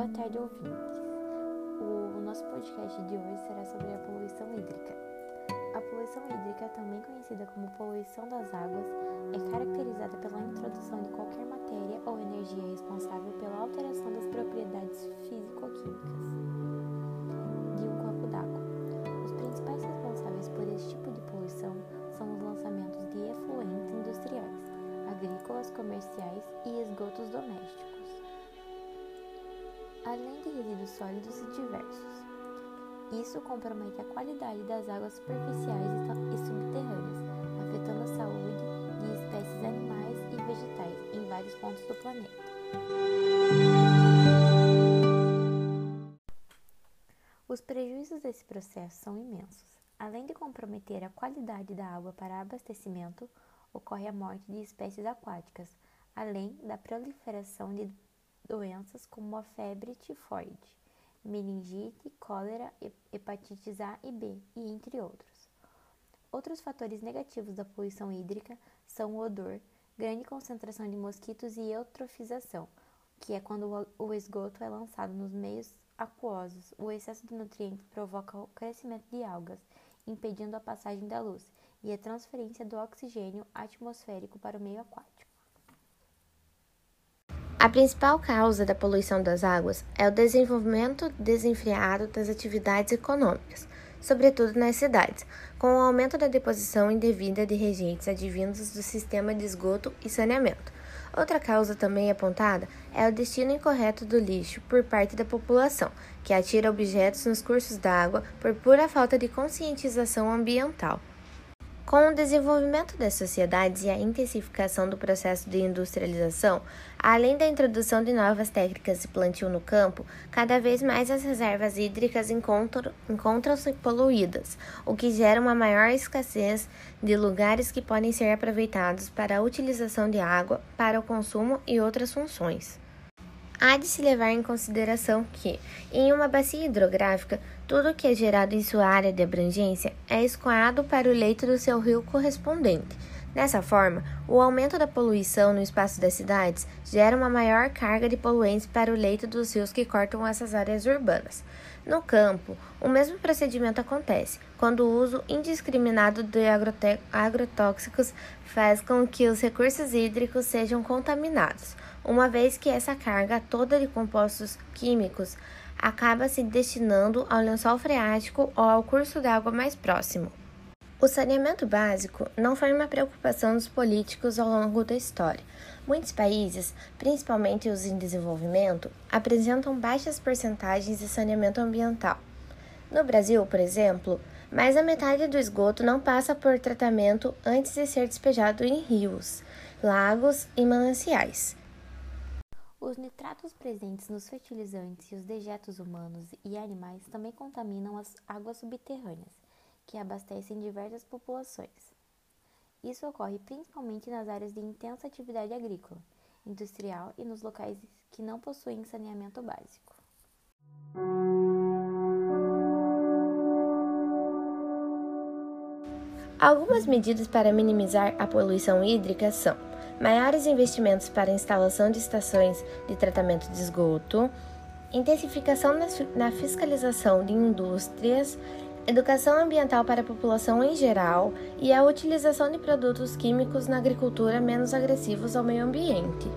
Boa tarde, ouvintes. O nosso podcast de hoje será sobre a poluição hídrica. A poluição hídrica, também conhecida como poluição das águas, é caracterizada pela introdução de qualquer matéria ou energia responsável pela alteração das propriedades físico-químicas de um corpo d'água. Os principais responsáveis por esse tipo de poluição são os lançamentos de efluentes industriais, agrícolas, comerciais e esgotos domésticos além de resíduos sólidos e diversos. Isso compromete a qualidade das águas superficiais e subterrâneas, afetando a saúde de espécies animais e vegetais em vários pontos do planeta. Os prejuízos desse processo são imensos. Além de comprometer a qualidade da água para abastecimento, ocorre a morte de espécies aquáticas, além da proliferação de doenças como a febre tifoide, meningite, cólera, hepatites A e B, e entre outros. Outros fatores negativos da poluição hídrica são o odor, grande concentração de mosquitos e eutrofização, que é quando o esgoto é lançado nos meios aquosos. O excesso de nutrientes provoca o crescimento de algas, impedindo a passagem da luz e a transferência do oxigênio atmosférico para o meio aquático. A principal causa da poluição das águas é o desenvolvimento desenfreado das atividades econômicas, sobretudo nas cidades, com o aumento da deposição indevida de rejeitos advindos do sistema de esgoto e saneamento. Outra causa também apontada é o destino incorreto do lixo por parte da população, que atira objetos nos cursos d'água por pura falta de conscientização ambiental. Com o desenvolvimento das sociedades e a intensificação do processo de industrialização, além da introdução de novas técnicas de plantio no campo, cada vez mais as reservas hídricas encontram-se poluídas, o que gera uma maior escassez de lugares que podem ser aproveitados para a utilização de água para o consumo e outras funções. Há de se levar em consideração que, em uma bacia hidrográfica, tudo que é gerado em sua área de abrangência é escoado para o leito do seu rio correspondente. Dessa forma, o aumento da poluição no espaço das cidades gera uma maior carga de poluentes para o leito dos rios que cortam essas áreas urbanas. No campo, o mesmo procedimento acontece quando o uso indiscriminado de agrotóxicos faz com que os recursos hídricos sejam contaminados uma vez que essa carga toda de compostos químicos acaba se destinando ao lençol freático ou ao curso d'água mais próximo. O saneamento básico não foi uma preocupação dos políticos ao longo da história. Muitos países, principalmente os em desenvolvimento, apresentam baixas porcentagens de saneamento ambiental. No Brasil, por exemplo, mais da metade do esgoto não passa por tratamento antes de ser despejado em rios, lagos e mananciais. Os nitratos presentes nos fertilizantes e os dejetos humanos e animais também contaminam as águas subterrâneas, que abastecem diversas populações. Isso ocorre principalmente nas áreas de intensa atividade agrícola, industrial e nos locais que não possuem saneamento básico. Algumas medidas para minimizar a poluição hídrica são maiores investimentos para instalação de estações de tratamento de esgoto, intensificação na fiscalização de indústrias, educação ambiental para a população em geral e a utilização de produtos químicos na agricultura menos agressivos ao meio ambiente.